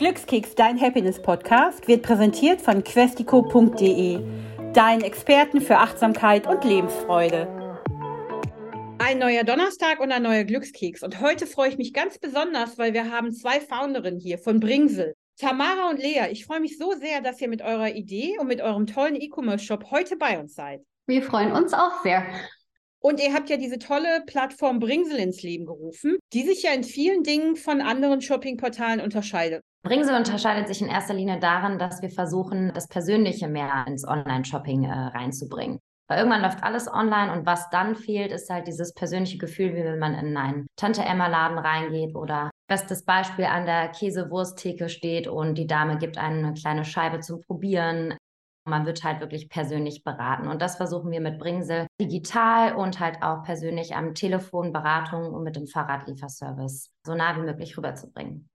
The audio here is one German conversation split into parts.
Glückskeks, dein Happiness-Podcast, wird präsentiert von questico.de, deinen Experten für Achtsamkeit und Lebensfreude. Ein neuer Donnerstag und ein neuer Glückskeks. Und heute freue ich mich ganz besonders, weil wir haben zwei Founderinnen hier von Bringsel. Tamara und Lea, ich freue mich so sehr, dass ihr mit eurer Idee und mit eurem tollen E-Commerce-Shop heute bei uns seid. Wir freuen uns auch sehr. Und ihr habt ja diese tolle Plattform Bringsel ins Leben gerufen, die sich ja in vielen Dingen von anderen Shoppingportalen unterscheidet. Bringsel unterscheidet sich in erster Linie darin, dass wir versuchen, das Persönliche mehr ins Online-Shopping äh, reinzubringen. Weil irgendwann läuft alles online und was dann fehlt, ist halt dieses persönliche Gefühl, wie wenn man in einen Tante-Emma-Laden reingeht oder bestes Beispiel an der Käsewursttheke steht und die Dame gibt einem eine kleine Scheibe zum Probieren. Man wird halt wirklich persönlich beraten. Und das versuchen wir mit Bringsel digital und halt auch persönlich am Telefon, Beratung und mit dem Fahrradlieferservice so nah wie möglich rüberzubringen.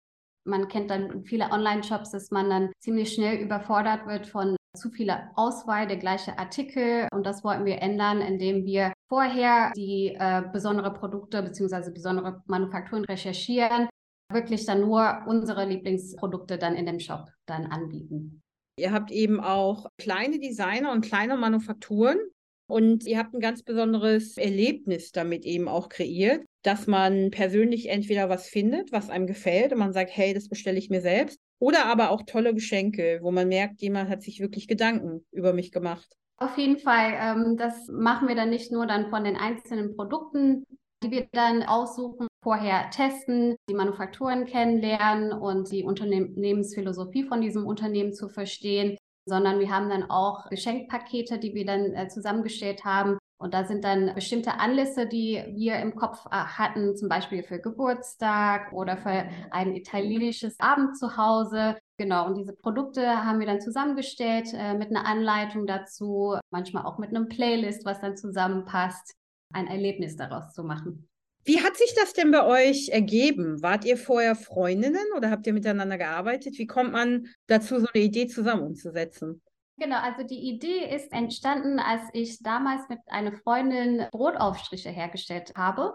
Man kennt dann viele Online-Shops, dass man dann ziemlich schnell überfordert wird von zu vieler Auswahl der gleichen Artikel. Und das wollten wir ändern, indem wir vorher die äh, besondere Produkte bzw. besondere Manufakturen recherchieren, wirklich dann nur unsere Lieblingsprodukte dann in dem Shop dann anbieten. Ihr habt eben auch kleine Designer und kleine Manufakturen und ihr habt ein ganz besonderes Erlebnis damit eben auch kreiert, dass man persönlich entweder was findet, was einem gefällt und man sagt, hey, das bestelle ich mir selbst, oder aber auch tolle Geschenke, wo man merkt, jemand hat sich wirklich Gedanken über mich gemacht. Auf jeden Fall. Ähm, das machen wir dann nicht nur dann von den einzelnen Produkten, die wir dann aussuchen, vorher testen, die Manufakturen kennenlernen und die Unternehmensphilosophie von diesem Unternehmen zu verstehen, sondern wir haben dann auch Geschenkpakete, die wir dann äh, zusammengestellt haben. Und da sind dann bestimmte Anlässe, die wir im Kopf äh, hatten, zum Beispiel für Geburtstag oder für ein italienisches Abend zu Hause. Genau, und diese Produkte haben wir dann zusammengestellt äh, mit einer Anleitung dazu, manchmal auch mit einem Playlist, was dann zusammenpasst ein Erlebnis daraus zu machen. Wie hat sich das denn bei euch ergeben? Wart ihr vorher Freundinnen oder habt ihr miteinander gearbeitet? Wie kommt man dazu, so eine Idee zusammen umzusetzen? Genau, also die Idee ist entstanden, als ich damals mit einer Freundin Brotaufstriche hergestellt habe.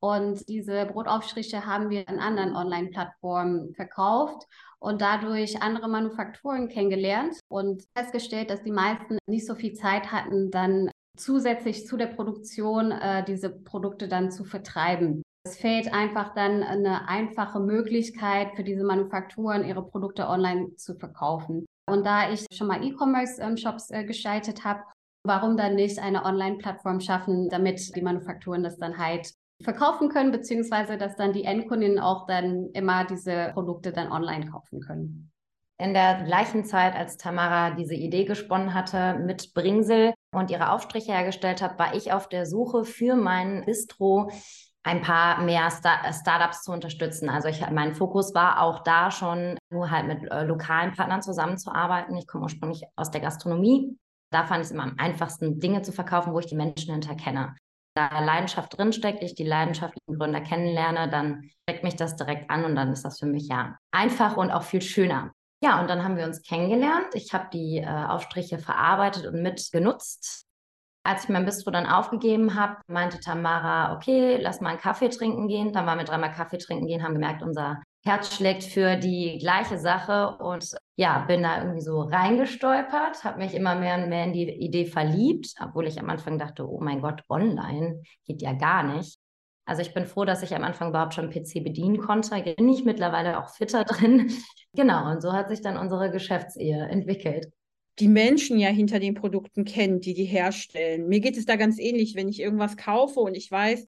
Und diese Brotaufstriche haben wir an anderen Online-Plattformen verkauft und dadurch andere Manufakturen kennengelernt und festgestellt, dass die meisten nicht so viel Zeit hatten, dann zusätzlich zu der Produktion äh, diese Produkte dann zu vertreiben. Es fehlt einfach dann eine einfache Möglichkeit für diese Manufakturen, ihre Produkte online zu verkaufen. Und da ich schon mal E-Commerce-Shops äh, gestaltet habe, warum dann nicht eine Online-Plattform schaffen, damit die Manufakturen das dann halt verkaufen können, beziehungsweise dass dann die Endkundinnen auch dann immer diese Produkte dann online kaufen können. In der gleichen Zeit, als Tamara diese Idee gesponnen hatte mit Bringsel und ihre Aufstriche hergestellt hat, war ich auf der Suche für mein Bistro ein paar mehr Star Startups zu unterstützen. Also ich, mein Fokus war auch da schon, nur halt mit äh, lokalen Partnern zusammenzuarbeiten. Ich komme ursprünglich aus der Gastronomie. Da fand ich es immer am einfachsten, Dinge zu verkaufen, wo ich die Menschen hinter kenne. Da Leidenschaft drinsteckt, ich die leidenschaftlichen Gründer kennenlerne, dann steckt mich das direkt an und dann ist das für mich ja einfach und auch viel schöner. Ja, und dann haben wir uns kennengelernt. Ich habe die äh, Aufstriche verarbeitet und mitgenutzt. Als ich mein Bistro dann aufgegeben habe, meinte Tamara, okay, lass mal einen Kaffee trinken gehen. Dann waren wir dreimal Kaffee trinken gehen, haben gemerkt, unser Herz schlägt für die gleiche Sache und ja, bin da irgendwie so reingestolpert, habe mich immer mehr und mehr in die Idee verliebt, obwohl ich am Anfang dachte, oh mein Gott, online geht ja gar nicht. Also ich bin froh, dass ich am Anfang überhaupt schon PC bedienen konnte. Bin ich mittlerweile auch fitter drin. Genau, und so hat sich dann unsere Geschäftsehe entwickelt. Die Menschen ja hinter den Produkten kennt, die die herstellen. Mir geht es da ganz ähnlich, wenn ich irgendwas kaufe und ich weiß,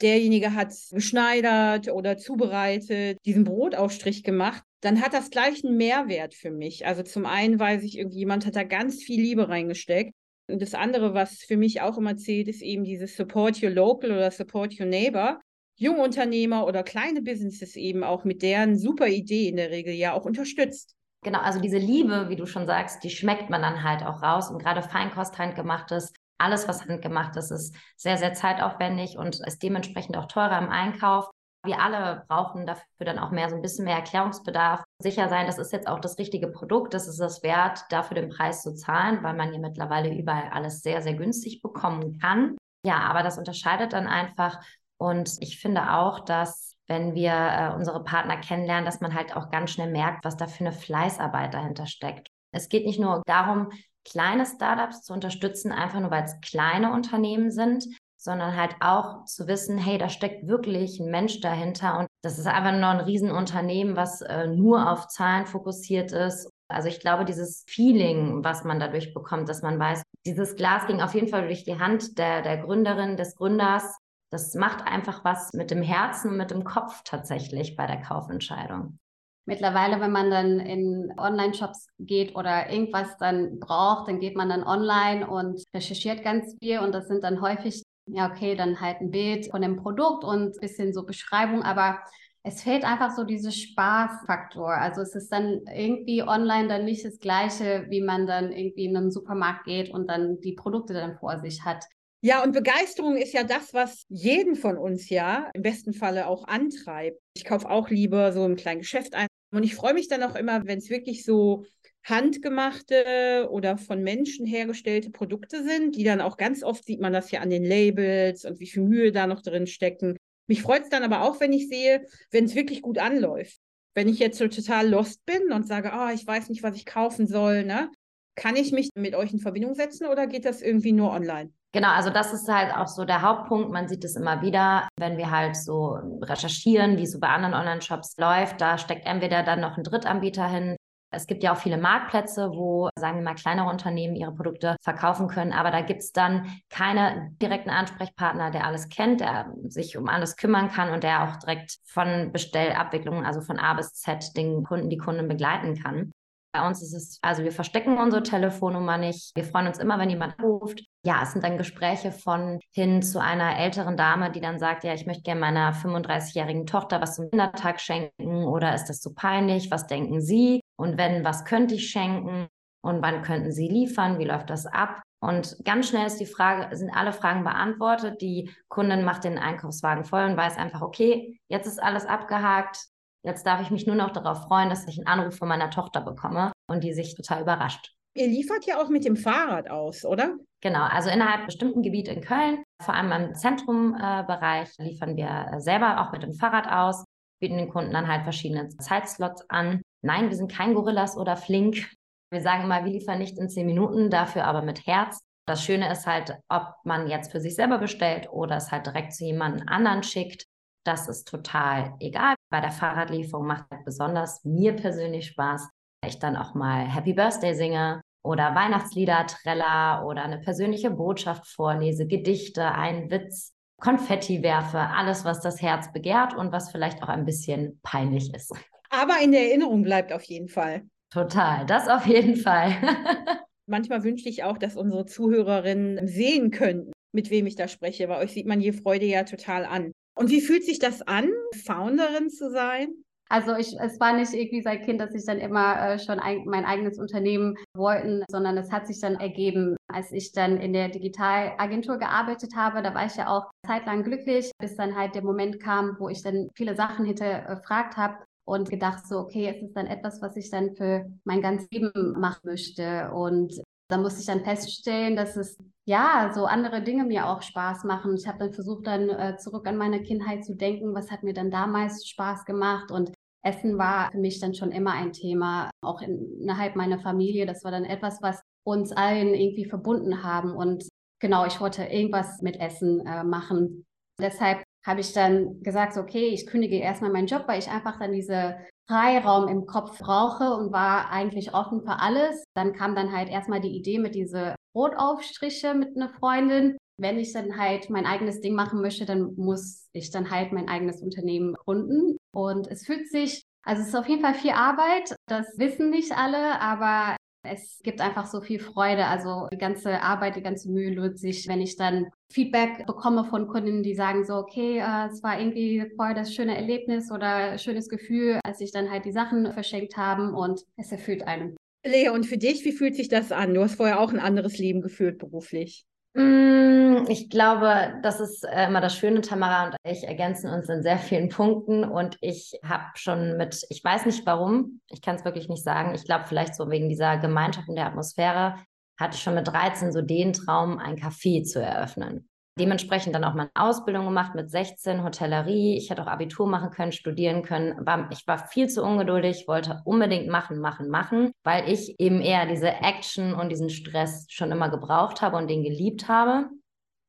derjenige hat geschneidert oder zubereitet, diesen Brotaufstrich gemacht, dann hat das gleich einen Mehrwert für mich. Also zum einen weiß ich, irgendjemand hat da ganz viel Liebe reingesteckt. Das andere, was für mich auch immer zählt, ist eben dieses Support Your Local oder Support Your Neighbor. Junge Unternehmer oder kleine Businesses eben auch mit deren super Idee in der Regel ja auch unterstützt. Genau, also diese Liebe, wie du schon sagst, die schmeckt man dann halt auch raus. Und gerade Feinkost handgemachtes, alles, was handgemacht ist, ist sehr, sehr zeitaufwendig und ist dementsprechend auch teurer im Einkauf. Wir alle brauchen dafür dann auch mehr so ein bisschen mehr Erklärungsbedarf. Sicher sein, das ist jetzt auch das richtige Produkt, das ist das wert, dafür den Preis zu zahlen, weil man hier mittlerweile überall alles sehr, sehr günstig bekommen kann. Ja, aber das unterscheidet dann einfach. Und ich finde auch, dass wenn wir äh, unsere Partner kennenlernen, dass man halt auch ganz schnell merkt, was da für eine Fleißarbeit dahinter steckt. Es geht nicht nur darum, kleine Startups zu unterstützen, einfach nur weil es kleine Unternehmen sind, sondern halt auch zu wissen, hey, da steckt wirklich ein Mensch dahinter und das ist einfach nur ein Riesenunternehmen, was äh, nur auf Zahlen fokussiert ist. Also ich glaube, dieses Feeling, was man dadurch bekommt, dass man weiß, dieses Glas ging auf jeden Fall durch die Hand der, der Gründerin, des Gründers. Das macht einfach was mit dem Herzen und mit dem Kopf tatsächlich bei der Kaufentscheidung. Mittlerweile, wenn man dann in Online-Shops geht oder irgendwas dann braucht, dann geht man dann online und recherchiert ganz viel und das sind dann häufig, ja, okay, dann halt ein Bild von dem Produkt und ein bisschen so Beschreibung, aber es fehlt einfach so dieser Spaßfaktor. Also es ist dann irgendwie online dann nicht das Gleiche, wie man dann irgendwie in einen Supermarkt geht und dann die Produkte dann vor sich hat. Ja, und Begeisterung ist ja das, was jeden von uns ja im besten Falle auch antreibt. Ich kaufe auch lieber so im kleinen Geschäft ein. Und ich freue mich dann auch immer, wenn es wirklich so handgemachte oder von Menschen hergestellte Produkte sind, die dann auch ganz oft sieht man das ja an den Labels und wie viel Mühe da noch drin stecken. Mich freut es dann aber auch, wenn ich sehe, wenn es wirklich gut anläuft. Wenn ich jetzt so total lost bin und sage, oh, ich weiß nicht, was ich kaufen soll, ne? Kann ich mich mit euch in Verbindung setzen oder geht das irgendwie nur online? Genau, also das ist halt auch so der Hauptpunkt. Man sieht es immer wieder, wenn wir halt so recherchieren, wie es so bei anderen Online-Shops läuft. Da steckt entweder dann noch ein Drittanbieter hin. Es gibt ja auch viele Marktplätze, wo, sagen wir mal, kleinere Unternehmen ihre Produkte verkaufen können. Aber da gibt es dann keine direkten Ansprechpartner, der alles kennt, der sich um alles kümmern kann und der auch direkt von Bestellabwicklungen, also von A bis Z, den Kunden, die Kunden begleiten kann. Bei uns ist es, also wir verstecken unsere Telefonnummer nicht. Wir freuen uns immer, wenn jemand ruft. Ja, es sind dann Gespräche von hin zu einer älteren Dame, die dann sagt, ja, ich möchte gerne meiner 35-jährigen Tochter was zum Kindertag schenken oder ist das zu peinlich? Was denken Sie? Und wenn, was könnte ich schenken? Und wann könnten Sie liefern? Wie läuft das ab? Und ganz schnell ist die Frage, sind alle Fragen beantwortet. Die Kundin macht den Einkaufswagen voll und weiß einfach, okay, jetzt ist alles abgehakt. Jetzt darf ich mich nur noch darauf freuen, dass ich einen Anruf von meiner Tochter bekomme und die sich total überrascht. Ihr liefert ja auch mit dem Fahrrad aus, oder? Genau, also innerhalb bestimmten Gebiet in Köln, vor allem im Zentrumbereich, äh, liefern wir selber auch mit dem Fahrrad aus, bieten den Kunden dann halt verschiedene Zeitslots an. Nein, wir sind kein Gorillas oder Flink. Wir sagen immer, wir liefern nicht in zehn Minuten, dafür aber mit Herz. Das Schöne ist halt, ob man jetzt für sich selber bestellt oder es halt direkt zu jemandem anderen schickt. Das ist total egal. Bei der Fahrradlieferung macht halt besonders mir persönlich Spaß, ich dann auch mal Happy Birthday singe oder Weihnachtslieder träller oder eine persönliche Botschaft vorlese, Gedichte, einen Witz, Konfetti werfe, alles, was das Herz begehrt und was vielleicht auch ein bisschen peinlich ist. Aber in der Erinnerung bleibt auf jeden Fall. Total, das auf jeden Fall. Manchmal wünsche ich auch, dass unsere Zuhörerinnen sehen könnten, mit wem ich da spreche. Bei euch sieht man die Freude ja total an. Und wie fühlt sich das an, Founderin zu sein? Also ich, es war nicht irgendwie seit Kind, dass ich dann immer äh, schon ein, mein eigenes Unternehmen wollten, sondern es hat sich dann ergeben, als ich dann in der Digitalagentur gearbeitet habe. Da war ich ja auch zeitlang glücklich, bis dann halt der Moment kam, wo ich dann viele Sachen hinterfragt habe und gedacht so, okay, es ist dann etwas, was ich dann für mein ganzes Leben machen möchte. Und da musste ich dann feststellen, dass es ja, so andere Dinge mir auch Spaß machen. Ich habe dann versucht, dann äh, zurück an meine Kindheit zu denken, was hat mir dann damals Spaß gemacht und Essen war für mich dann schon immer ein Thema, auch innerhalb meiner Familie. Das war dann etwas, was uns allen irgendwie verbunden haben und genau, ich wollte irgendwas mit Essen äh, machen. Deshalb habe ich dann gesagt, okay, ich kündige erstmal meinen Job, weil ich einfach dann diese Freiraum im Kopf brauche und war eigentlich offen für alles. Dann kam dann halt erstmal die Idee mit diese Brotaufstriche mit einer Freundin. Wenn ich dann halt mein eigenes Ding machen möchte, dann muss ich dann halt mein eigenes Unternehmen gründen. Und es fühlt sich, also es ist auf jeden Fall viel Arbeit. Das wissen nicht alle, aber es gibt einfach so viel Freude. Also die ganze Arbeit, die ganze Mühe lohnt sich, wenn ich dann Feedback bekomme von Kunden, die sagen so, okay, äh, es war irgendwie voll das schöne Erlebnis oder schönes Gefühl, als ich dann halt die Sachen verschenkt haben und es erfüllt einen. Lea, und für dich, wie fühlt sich das an? Du hast vorher auch ein anderes Leben geführt beruflich. Mm, ich glaube, das ist äh, immer das Schöne, Tamara und ich ergänzen uns in sehr vielen Punkten und ich habe schon mit, ich weiß nicht warum, ich kann es wirklich nicht sagen, ich glaube vielleicht so wegen dieser Gemeinschaft und der Atmosphäre, hatte ich schon mit 13 so den Traum, ein Café zu eröffnen. Dementsprechend dann auch meine Ausbildung gemacht mit 16, Hotellerie. Ich hätte auch Abitur machen können, studieren können. War, ich war viel zu ungeduldig, wollte unbedingt machen, machen, machen, weil ich eben eher diese Action und diesen Stress schon immer gebraucht habe und den geliebt habe.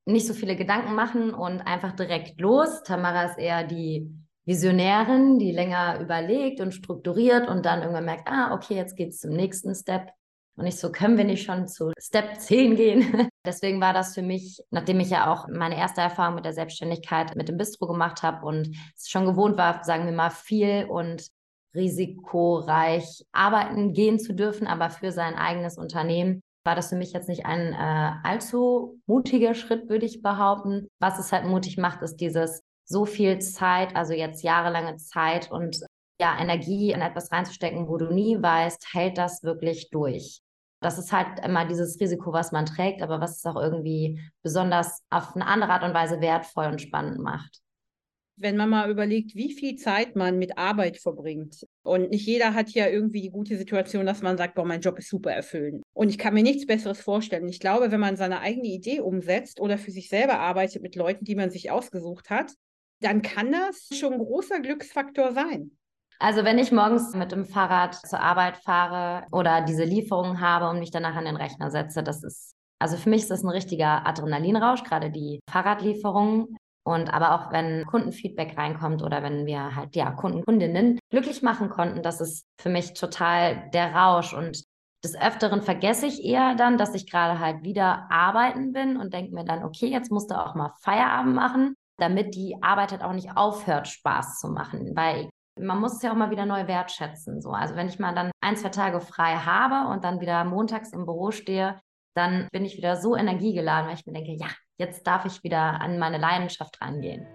Nicht so viele Gedanken machen und einfach direkt los. Tamara ist eher die Visionärin, die länger überlegt und strukturiert und dann irgendwann merkt, ah, okay, jetzt geht es zum nächsten Step. Und ich so, können wir nicht schon zu Step 10 gehen? Deswegen war das für mich, nachdem ich ja auch meine erste Erfahrung mit der Selbstständigkeit mit dem Bistro gemacht habe und es schon gewohnt war, sagen wir mal, viel und risikoreich arbeiten gehen zu dürfen, aber für sein eigenes Unternehmen, war das für mich jetzt nicht ein äh, allzu mutiger Schritt, würde ich behaupten. Was es halt mutig macht, ist dieses so viel Zeit, also jetzt jahrelange Zeit und ja, Energie in etwas reinzustecken, wo du nie weißt, hält das wirklich durch. Das ist halt immer dieses Risiko, was man trägt, aber was es auch irgendwie besonders auf eine andere Art und Weise wertvoll und spannend macht. Wenn man mal überlegt, wie viel Zeit man mit Arbeit verbringt. Und nicht jeder hat ja irgendwie die gute Situation, dass man sagt, boah, mein Job ist super erfüllend. Und ich kann mir nichts Besseres vorstellen. Ich glaube, wenn man seine eigene Idee umsetzt oder für sich selber arbeitet mit Leuten, die man sich ausgesucht hat, dann kann das schon ein großer Glücksfaktor sein. Also wenn ich morgens mit dem Fahrrad zur Arbeit fahre oder diese Lieferungen habe und mich danach an den Rechner setze, das ist, also für mich ist das ein richtiger Adrenalinrausch, gerade die Fahrradlieferungen. Und aber auch wenn Kundenfeedback reinkommt oder wenn wir halt ja Kunden, Kundinnen glücklich machen konnten, das ist für mich total der Rausch. Und des Öfteren vergesse ich eher dann, dass ich gerade halt wieder arbeiten bin und denke mir dann, okay, jetzt musst du auch mal Feierabend machen, damit die Arbeit halt auch nicht aufhört, Spaß zu machen. Weil man muss es ja auch mal wieder neu wertschätzen. So. Also wenn ich mal dann ein, zwei Tage frei habe und dann wieder montags im Büro stehe, dann bin ich wieder so energiegeladen, weil ich mir denke, ja, jetzt darf ich wieder an meine Leidenschaft rangehen.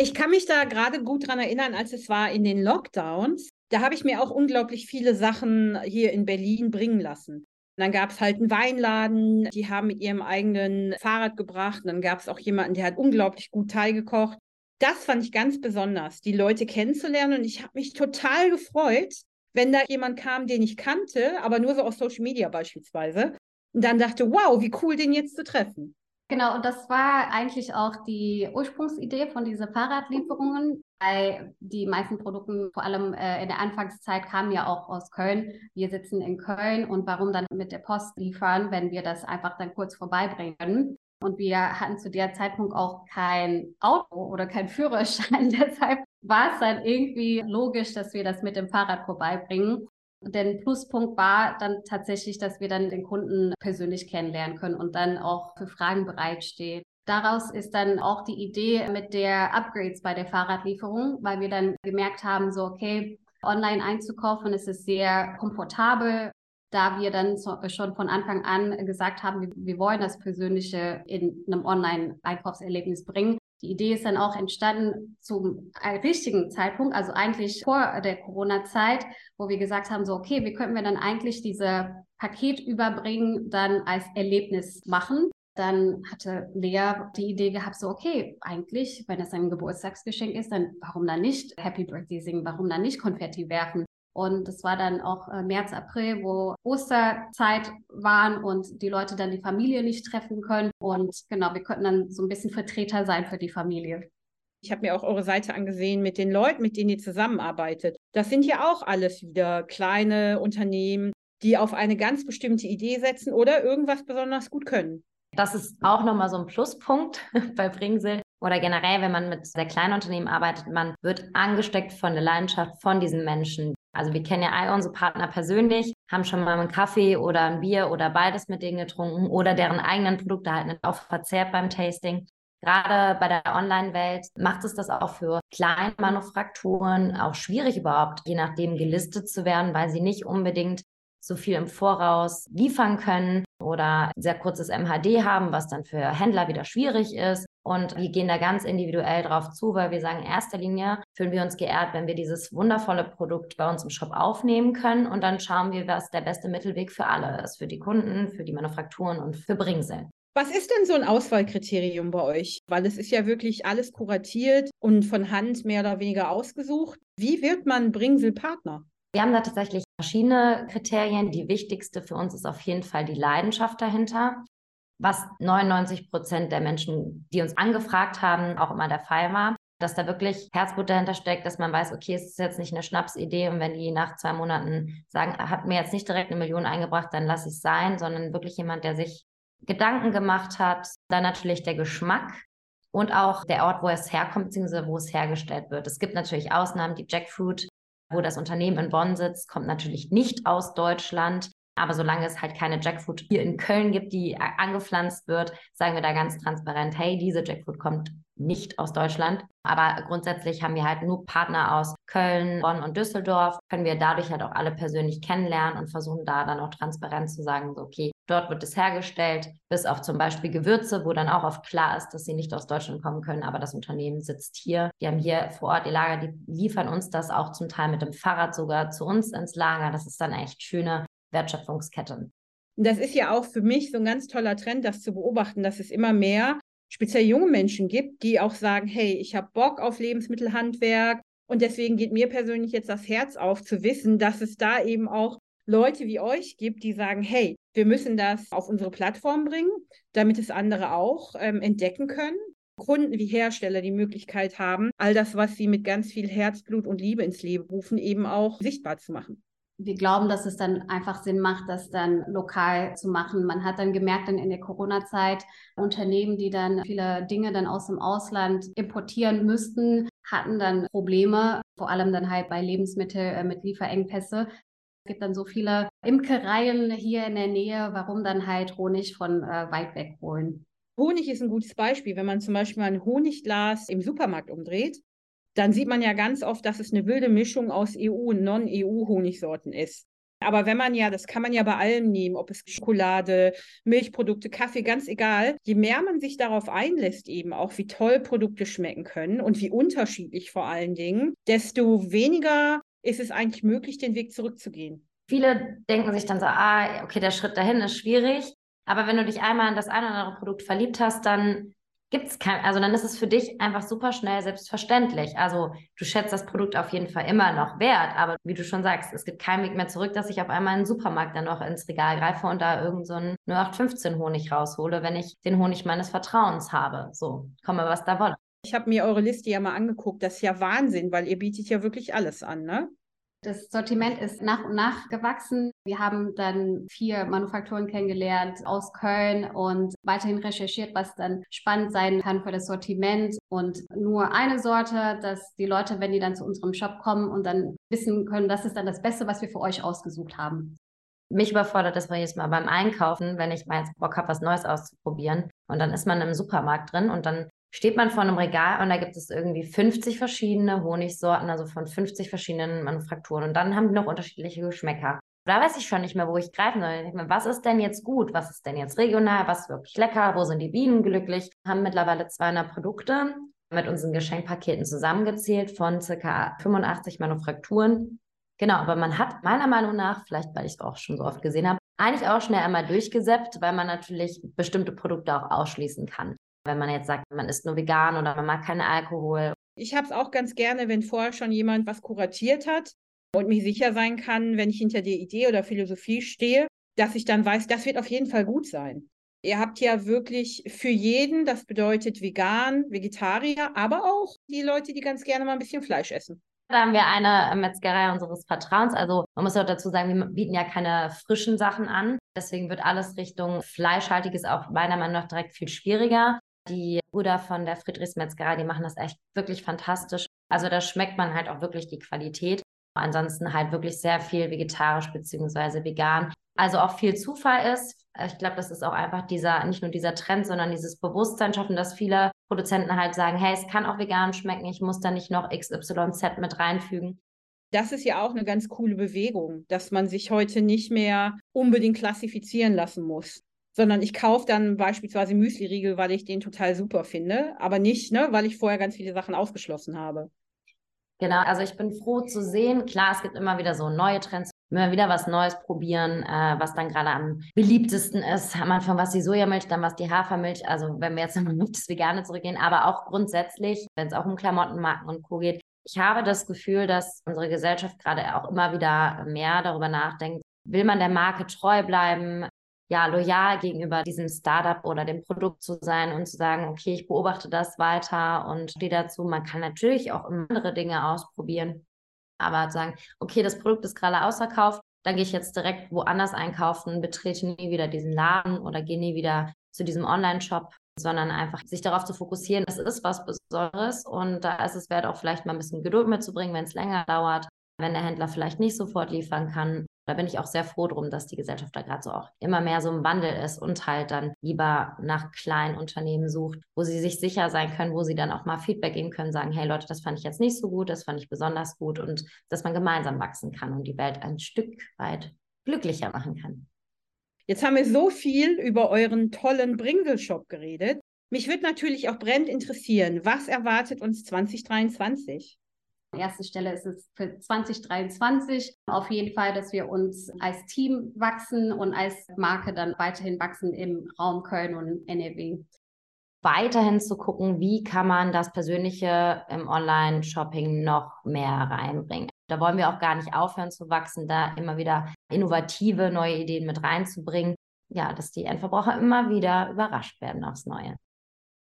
Ich kann mich da gerade gut dran erinnern, als es war in den Lockdowns da habe ich mir auch unglaublich viele Sachen hier in Berlin bringen lassen. Und dann gab es halt einen Weinladen, die haben mit ihrem eigenen Fahrrad gebracht. Und dann gab es auch jemanden, der hat unglaublich gut Thai gekocht. Das fand ich ganz besonders, die Leute kennenzulernen. Und ich habe mich total gefreut, wenn da jemand kam, den ich kannte, aber nur so aus Social Media beispielsweise. Und dann dachte, wow, wie cool, den jetzt zu treffen. Genau, und das war eigentlich auch die Ursprungsidee von diesen Fahrradlieferungen, weil die meisten Produkte, vor allem äh, in der Anfangszeit, kamen ja auch aus Köln. Wir sitzen in Köln und warum dann mit der Post liefern, wenn wir das einfach dann kurz vorbeibringen können? Und wir hatten zu der Zeitpunkt auch kein Auto oder kein Führerschein. Deshalb war es dann irgendwie logisch, dass wir das mit dem Fahrrad vorbeibringen. Denn Pluspunkt war dann tatsächlich, dass wir dann den Kunden persönlich kennenlernen können und dann auch für Fragen bereitstehen. Daraus ist dann auch die Idee mit der Upgrades bei der Fahrradlieferung, weil wir dann gemerkt haben, so, okay, online einzukaufen, ist es sehr komfortabel, da wir dann schon von Anfang an gesagt haben, wir, wollen das Persönliche in einem Online-Einkaufserlebnis bringen, die Idee ist dann auch entstanden zum richtigen Zeitpunkt, also eigentlich vor der Corona-Zeit, wo wir gesagt haben, so, okay, wie könnten wir dann eigentlich diese Paket überbringen, dann als Erlebnis machen? Dann hatte Lea die Idee gehabt, so, okay, eigentlich, wenn es ein Geburtstagsgeschenk ist, dann warum dann nicht Happy Birthday singen, warum dann nicht Konfetti werfen? Und es war dann auch äh, März, April, wo Osterzeit waren und die Leute dann die Familie nicht treffen können. Und genau, wir könnten dann so ein bisschen Vertreter sein für die Familie. Ich habe mir auch eure Seite angesehen mit den Leuten, mit denen ihr zusammenarbeitet. Das sind ja auch alles wieder kleine Unternehmen, die auf eine ganz bestimmte Idee setzen oder irgendwas besonders gut können. Das ist auch nochmal so ein Pluspunkt bei Bringsel. Oder generell, wenn man mit sehr kleinen Unternehmen arbeitet, man wird angesteckt von der Leidenschaft von diesen Menschen, also wir kennen ja all unsere Partner persönlich, haben schon mal einen Kaffee oder ein Bier oder beides mit denen getrunken oder deren eigenen Produkte halt auch verzehrt beim Tasting. Gerade bei der Online-Welt macht es das auch für kleine Manufakturen auch schwierig überhaupt, je nachdem gelistet zu werden, weil sie nicht unbedingt so viel im Voraus liefern können oder sehr kurzes MHD haben, was dann für Händler wieder schwierig ist. Und wir gehen da ganz individuell drauf zu, weil wir sagen, in erster Linie fühlen wir uns geehrt, wenn wir dieses wundervolle Produkt bei uns im Shop aufnehmen können. Und dann schauen wir, was der beste Mittelweg für alle ist, für die Kunden, für die Manufakturen und für Bringsel. Was ist denn so ein Auswahlkriterium bei euch? Weil es ist ja wirklich alles kuratiert und von Hand mehr oder weniger ausgesucht. Wie wird man Bringsel-Partner? Wir haben da tatsächlich verschiedene Kriterien. Die wichtigste für uns ist auf jeden Fall die Leidenschaft dahinter, was 99 Prozent der Menschen, die uns angefragt haben, auch immer der Fall war dass da wirklich Herzblut dahinter steckt, dass man weiß, okay, es ist jetzt nicht eine Schnapsidee und wenn die nach zwei Monaten sagen, hat mir jetzt nicht direkt eine Million eingebracht, dann lasse ich es sein, sondern wirklich jemand, der sich Gedanken gemacht hat. Dann natürlich der Geschmack und auch der Ort, wo es herkommt, beziehungsweise wo es hergestellt wird. Es gibt natürlich Ausnahmen, die Jackfruit, wo das Unternehmen in Bonn sitzt, kommt natürlich nicht aus Deutschland. Aber solange es halt keine Jackfruit hier in Köln gibt, die angepflanzt wird, sagen wir da ganz transparent, hey, diese Jackfruit kommt nicht aus Deutschland. Aber grundsätzlich haben wir halt nur Partner aus Köln, Bonn und Düsseldorf. Können wir dadurch halt auch alle persönlich kennenlernen und versuchen da dann auch transparent zu sagen, so, okay, dort wird es hergestellt, bis auf zum Beispiel Gewürze, wo dann auch oft klar ist, dass sie nicht aus Deutschland kommen können, aber das Unternehmen sitzt hier. Die haben hier vor Ort ihr Lager, die liefern uns das auch zum Teil mit dem Fahrrad sogar zu uns ins Lager. Das ist dann echt schöne Wertschöpfungskette. Das ist ja auch für mich so ein ganz toller Trend, das zu beobachten, dass es immer mehr speziell junge Menschen gibt, die auch sagen, hey, ich habe Bock auf Lebensmittelhandwerk und deswegen geht mir persönlich jetzt das Herz auf zu wissen, dass es da eben auch Leute wie euch gibt, die sagen, hey, wir müssen das auf unsere Plattform bringen, damit es andere auch ähm, entdecken können. Kunden wie Hersteller die Möglichkeit haben, all das, was sie mit ganz viel Herzblut und Liebe ins Leben rufen, eben auch sichtbar zu machen wir glauben, dass es dann einfach Sinn macht, das dann lokal zu machen. Man hat dann gemerkt, dann in der Corona-Zeit Unternehmen, die dann viele Dinge dann aus dem Ausland importieren müssten, hatten dann Probleme, vor allem dann halt bei Lebensmitteln äh, mit Lieferengpässe. Es gibt dann so viele Imkereien hier in der Nähe, warum dann halt Honig von äh, weit weg holen. Honig ist ein gutes Beispiel. Wenn man zum Beispiel ein Honigglas im Supermarkt umdreht, dann sieht man ja ganz oft, dass es eine wilde Mischung aus EU- und Non-EU-Honigsorten ist. Aber wenn man ja, das kann man ja bei allem nehmen, ob es Schokolade, Milchprodukte, Kaffee, ganz egal, je mehr man sich darauf einlässt, eben auch wie toll Produkte schmecken können und wie unterschiedlich vor allen Dingen, desto weniger ist es eigentlich möglich, den Weg zurückzugehen. Viele denken sich dann so, ah, okay, der Schritt dahin ist schwierig. Aber wenn du dich einmal in das eine oder andere Produkt verliebt hast, dann gibt es kein, also dann ist es für dich einfach super schnell selbstverständlich. Also du schätzt das Produkt auf jeden Fall immer noch wert, aber wie du schon sagst, es gibt keinen Weg mehr zurück, dass ich auf einmal in den Supermarkt dann noch ins Regal greife und da irgendeinen so 0815 Honig raushole, wenn ich den Honig meines Vertrauens habe. So, komme was da wolle. Ich habe mir eure Liste ja mal angeguckt. Das ist ja Wahnsinn, weil ihr bietet ja wirklich alles an, ne? Das Sortiment ist nach und nach gewachsen. Wir haben dann vier Manufakturen kennengelernt aus Köln und weiterhin recherchiert, was dann spannend sein kann für das Sortiment. Und nur eine Sorte, dass die Leute, wenn die dann zu unserem Shop kommen und dann wissen können, das ist dann das Beste, was wir für euch ausgesucht haben. Mich überfordert das jedes Mal beim Einkaufen, wenn ich mal jetzt Bock habe, was Neues auszuprobieren. Und dann ist man im Supermarkt drin und dann steht man vor einem Regal und da gibt es irgendwie 50 verschiedene Honigsorten, also von 50 verschiedenen Manufakturen. Und dann haben die noch unterschiedliche Geschmäcker. Da weiß ich schon nicht mehr, wo ich greifen soll. Was ist denn jetzt gut? Was ist denn jetzt regional? Was ist wirklich lecker? Wo sind die Bienen glücklich? Wir haben mittlerweile 200 Produkte mit unseren Geschenkpaketen zusammengezählt von circa 85 Manufakturen. Genau, aber man hat meiner Meinung nach, vielleicht weil ich es auch schon so oft gesehen habe, eigentlich auch schnell einmal durchgesäppt, weil man natürlich bestimmte Produkte auch ausschließen kann. Wenn man jetzt sagt, man ist nur vegan oder man mag keinen Alkohol. Ich habe es auch ganz gerne, wenn vorher schon jemand was kuratiert hat und mir sicher sein kann, wenn ich hinter der Idee oder Philosophie stehe, dass ich dann weiß, das wird auf jeden Fall gut sein. Ihr habt ja wirklich für jeden, das bedeutet vegan, Vegetarier, aber auch die Leute, die ganz gerne mal ein bisschen Fleisch essen. Da haben wir eine Metzgerei unseres Vertrauens. Also man muss auch dazu sagen, wir bieten ja keine frischen Sachen an. Deswegen wird alles Richtung Fleischhaltiges auch meiner Meinung nach direkt viel schwieriger. Die Brüder von der Friedrichsmetzgerei, die machen das echt wirklich fantastisch. Also da schmeckt man halt auch wirklich die Qualität. Ansonsten halt wirklich sehr viel vegetarisch beziehungsweise vegan. Also auch viel Zufall ist. Ich glaube, das ist auch einfach dieser, nicht nur dieser Trend, sondern dieses Bewusstsein schaffen, dass viele Produzenten halt sagen, hey, es kann auch vegan schmecken, ich muss da nicht noch XYZ mit reinfügen. Das ist ja auch eine ganz coole Bewegung, dass man sich heute nicht mehr unbedingt klassifizieren lassen muss sondern ich kaufe dann beispielsweise Müsli-Riegel, weil ich den total super finde, aber nicht, ne, weil ich vorher ganz viele Sachen ausgeschlossen habe. Genau, also ich bin froh zu sehen. Klar, es gibt immer wieder so neue Trends. immer wieder was Neues probieren, äh, was dann gerade am beliebtesten ist. Am Anfang was die Sojamilch, dann was die Hafermilch. Also wenn wir jetzt nochmal auf das Vegane zurückgehen, aber auch grundsätzlich, wenn es auch um Klamottenmarken und Co. geht. Ich habe das Gefühl, dass unsere Gesellschaft gerade auch immer wieder mehr darüber nachdenkt, will man der Marke treu bleiben, ja, loyal gegenüber diesem Startup oder dem Produkt zu sein und zu sagen, okay, ich beobachte das weiter und stehe dazu. Man kann natürlich auch andere Dinge ausprobieren, aber sagen, okay, das Produkt ist gerade ausverkauft, dann gehe ich jetzt direkt woanders einkaufen, betrete nie wieder diesen Laden oder gehe nie wieder zu diesem Online-Shop, sondern einfach sich darauf zu fokussieren, das ist was Besonderes und da ist es wert, auch vielleicht mal ein bisschen Geduld mitzubringen, wenn es länger dauert, wenn der Händler vielleicht nicht sofort liefern kann da bin ich auch sehr froh drum, dass die Gesellschaft da gerade so auch immer mehr so im Wandel ist und halt dann lieber nach kleinen Unternehmen sucht, wo sie sich sicher sein können, wo sie dann auch mal Feedback geben können, sagen, hey Leute, das fand ich jetzt nicht so gut, das fand ich besonders gut und dass man gemeinsam wachsen kann und die Welt ein Stück weit glücklicher machen kann. Jetzt haben wir so viel über euren tollen Bringsel-Shop geredet. Mich würde natürlich auch brennend interessieren, was erwartet uns 2023? An erster Stelle ist es für 2023 auf jeden Fall, dass wir uns als Team wachsen und als Marke dann weiterhin wachsen im Raum Köln und NRW. Weiterhin zu gucken, wie kann man das Persönliche im Online-Shopping noch mehr reinbringen. Da wollen wir auch gar nicht aufhören zu wachsen, da immer wieder innovative neue Ideen mit reinzubringen. Ja, dass die Endverbraucher immer wieder überrascht werden aufs Neue.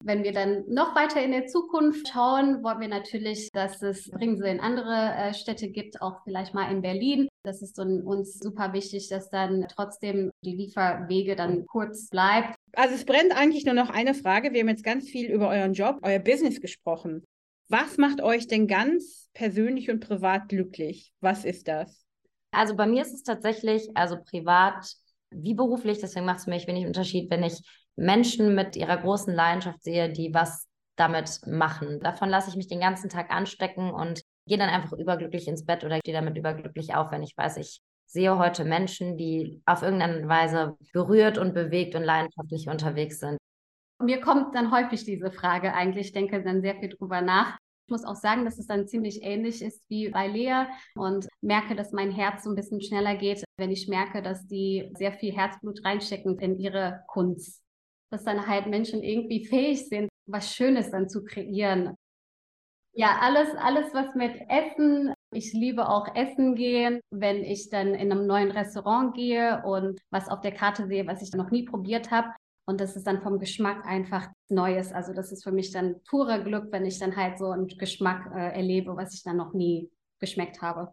Wenn wir dann noch weiter in der Zukunft schauen, wollen wir natürlich, dass es Bringsel in andere äh, Städte gibt, auch vielleicht mal in Berlin. Das ist uns super wichtig, dass dann trotzdem die Lieferwege dann kurz bleibt. Also es brennt eigentlich nur noch eine Frage. Wir haben jetzt ganz viel über euren Job, euer Business gesprochen. Was macht euch denn ganz persönlich und privat glücklich? Was ist das? Also bei mir ist es tatsächlich, also privat wie beruflich, deswegen macht es für mich wenig Unterschied, wenn ich Menschen mit ihrer großen Leidenschaft sehe, die was damit machen. Davon lasse ich mich den ganzen Tag anstecken und gehe dann einfach überglücklich ins Bett oder gehe damit überglücklich auf, wenn ich weiß, ich sehe heute Menschen, die auf irgendeine Weise berührt und bewegt und leidenschaftlich unterwegs sind. Mir kommt dann häufig diese Frage eigentlich, ich denke dann sehr viel drüber nach. Ich muss auch sagen, dass es dann ziemlich ähnlich ist wie bei Lea und merke, dass mein Herz so ein bisschen schneller geht, wenn ich merke, dass die sehr viel Herzblut reinstecken in ihre Kunst dass dann halt Menschen irgendwie fähig sind, was Schönes dann zu kreieren. Ja, alles, alles, was mit Essen, ich liebe auch Essen gehen, wenn ich dann in einem neuen Restaurant gehe und was auf der Karte sehe, was ich noch nie probiert habe. Und das ist dann vom Geschmack einfach Neues. Also das ist für mich dann purer Glück, wenn ich dann halt so einen Geschmack äh, erlebe, was ich dann noch nie geschmeckt habe.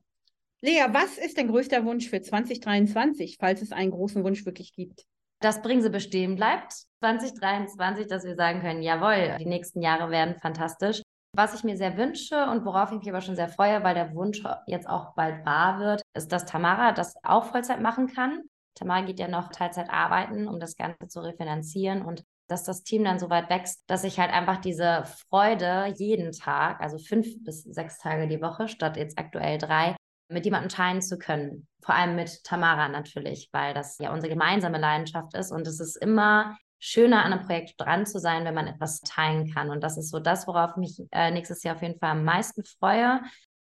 Lea, was ist dein größter Wunsch für 2023, falls es einen großen Wunsch wirklich gibt? Dass Bringse bestehen bleibt 2023, dass wir sagen können, jawohl, die nächsten Jahre werden fantastisch. Was ich mir sehr wünsche und worauf ich mich aber schon sehr freue, weil der Wunsch jetzt auch bald wahr wird, ist, dass Tamara das auch Vollzeit machen kann. Tamara geht ja noch Teilzeit arbeiten, um das Ganze zu refinanzieren und dass das Team dann so weit wächst, dass ich halt einfach diese Freude jeden Tag, also fünf bis sechs Tage die Woche statt jetzt aktuell drei, mit jemandem teilen zu können. Vor allem mit Tamara natürlich, weil das ja unsere gemeinsame Leidenschaft ist und es ist immer schöner an einem Projekt dran zu sein, wenn man etwas teilen kann. Und das ist so das, worauf ich mich äh, nächstes Jahr auf jeden Fall am meisten freue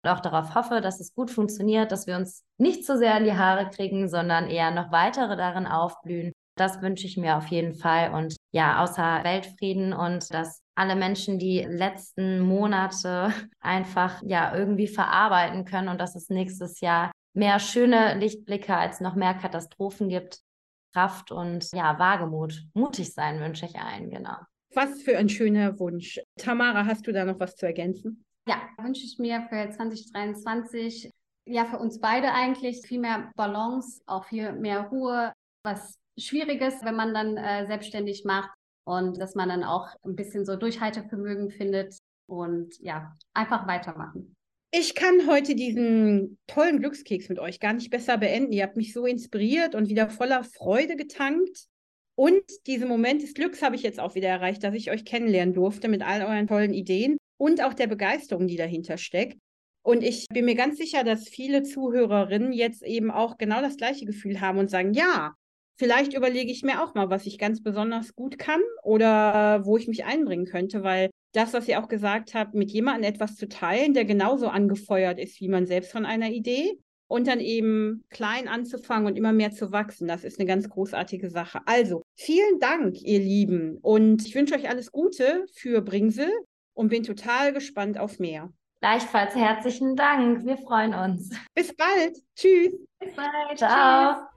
und auch darauf hoffe, dass es gut funktioniert, dass wir uns nicht so sehr in die Haare kriegen, sondern eher noch weitere darin aufblühen. Das wünsche ich mir auf jeden Fall. Und ja, außer Weltfrieden und dass alle Menschen die letzten Monate einfach ja irgendwie verarbeiten können und dass es nächstes Jahr mehr schöne Lichtblicke als noch mehr Katastrophen gibt. Kraft und ja, Wagemut. Mutig sein wünsche ich allen, genau. Was für ein schöner Wunsch. Tamara, hast du da noch was zu ergänzen? Ja, wünsche ich mir für 2023, ja, für uns beide eigentlich viel mehr Balance, auch viel mehr Ruhe, was Schwieriges, wenn man dann äh, selbstständig macht und dass man dann auch ein bisschen so Durchhaltevermögen findet und ja, einfach weitermachen. Ich kann heute diesen tollen Glückskeks mit euch gar nicht besser beenden. Ihr habt mich so inspiriert und wieder voller Freude getankt. Und diesen Moment des Glücks habe ich jetzt auch wieder erreicht, dass ich euch kennenlernen durfte mit all euren tollen Ideen und auch der Begeisterung, die dahinter steckt. Und ich bin mir ganz sicher, dass viele Zuhörerinnen jetzt eben auch genau das gleiche Gefühl haben und sagen, ja, vielleicht überlege ich mir auch mal, was ich ganz besonders gut kann oder wo ich mich einbringen könnte, weil das, was ihr auch gesagt habt, mit jemandem etwas zu teilen, der genauso angefeuert ist wie man selbst von einer Idee, und dann eben klein anzufangen und immer mehr zu wachsen. Das ist eine ganz großartige Sache. Also, vielen Dank, ihr Lieben. Und ich wünsche euch alles Gute für Bringsel und bin total gespannt auf mehr. Gleichfalls herzlichen Dank. Wir freuen uns. Bis bald. Tschüss. Bis bald. Ciao. Tschüss.